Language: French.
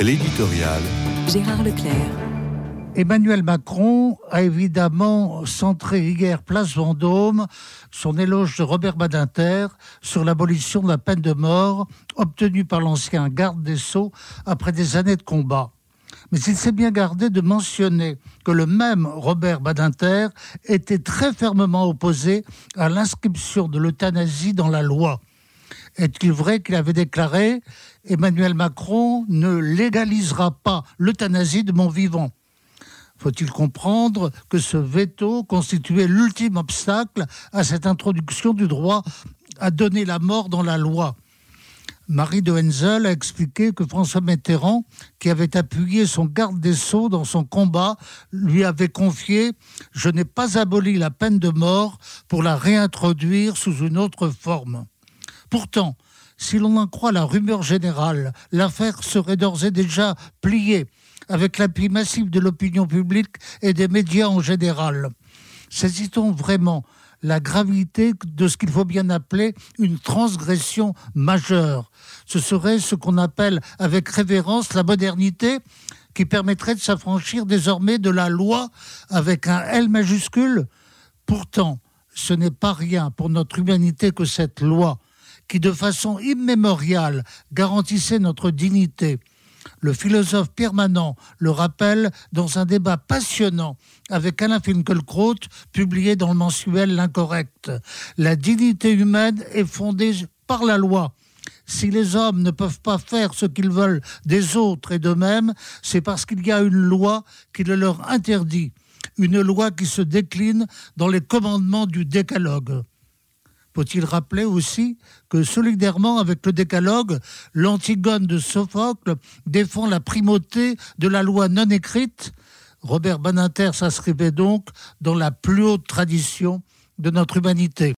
L'éditorial. Gérard Leclerc. Emmanuel Macron a évidemment centré hier place Vendôme son éloge de Robert Badinter sur l'abolition de la peine de mort obtenue par l'ancien garde des Sceaux après des années de combat. Mais il s'est bien gardé de mentionner que le même Robert Badinter était très fermement opposé à l'inscription de l'euthanasie dans la loi. Est-il vrai qu'il avait déclaré Emmanuel Macron ne légalisera pas l'euthanasie de mon vivant? Faut-il comprendre que ce veto constituait l'ultime obstacle à cette introduction du droit à donner la mort dans la loi? Marie de Henzel a expliqué que François Mitterrand, qui avait appuyé son garde des Sceaux dans son combat, lui avait confié Je n'ai pas aboli la peine de mort pour la réintroduire sous une autre forme. Pourtant, si l'on en croit la rumeur générale, l'affaire serait d'ores et déjà pliée, avec l'appui massif de l'opinion publique et des médias en général. Saisit-on vraiment la gravité de ce qu'il faut bien appeler une transgression majeure. Ce serait ce qu'on appelle avec révérence la modernité qui permettrait de s'affranchir désormais de la loi avec un L majuscule. Pourtant, ce n'est pas rien pour notre humanité que cette loi qui de façon immémoriale garantissait notre dignité. Le philosophe permanent le rappelle dans un débat passionnant avec Alain Finkielkraut, publié dans le mensuel L'Incorrect. La dignité humaine est fondée par la loi. Si les hommes ne peuvent pas faire ce qu'ils veulent des autres et d'eux-mêmes, c'est parce qu'il y a une loi qui le leur interdit, une loi qui se décline dans les commandements du décalogue. Faut-il rappeler aussi que solidairement avec le décalogue, l'Antigone de Sophocle défend la primauté de la loi non écrite? Robert Baninter s'inscrivait donc dans la plus haute tradition de notre humanité.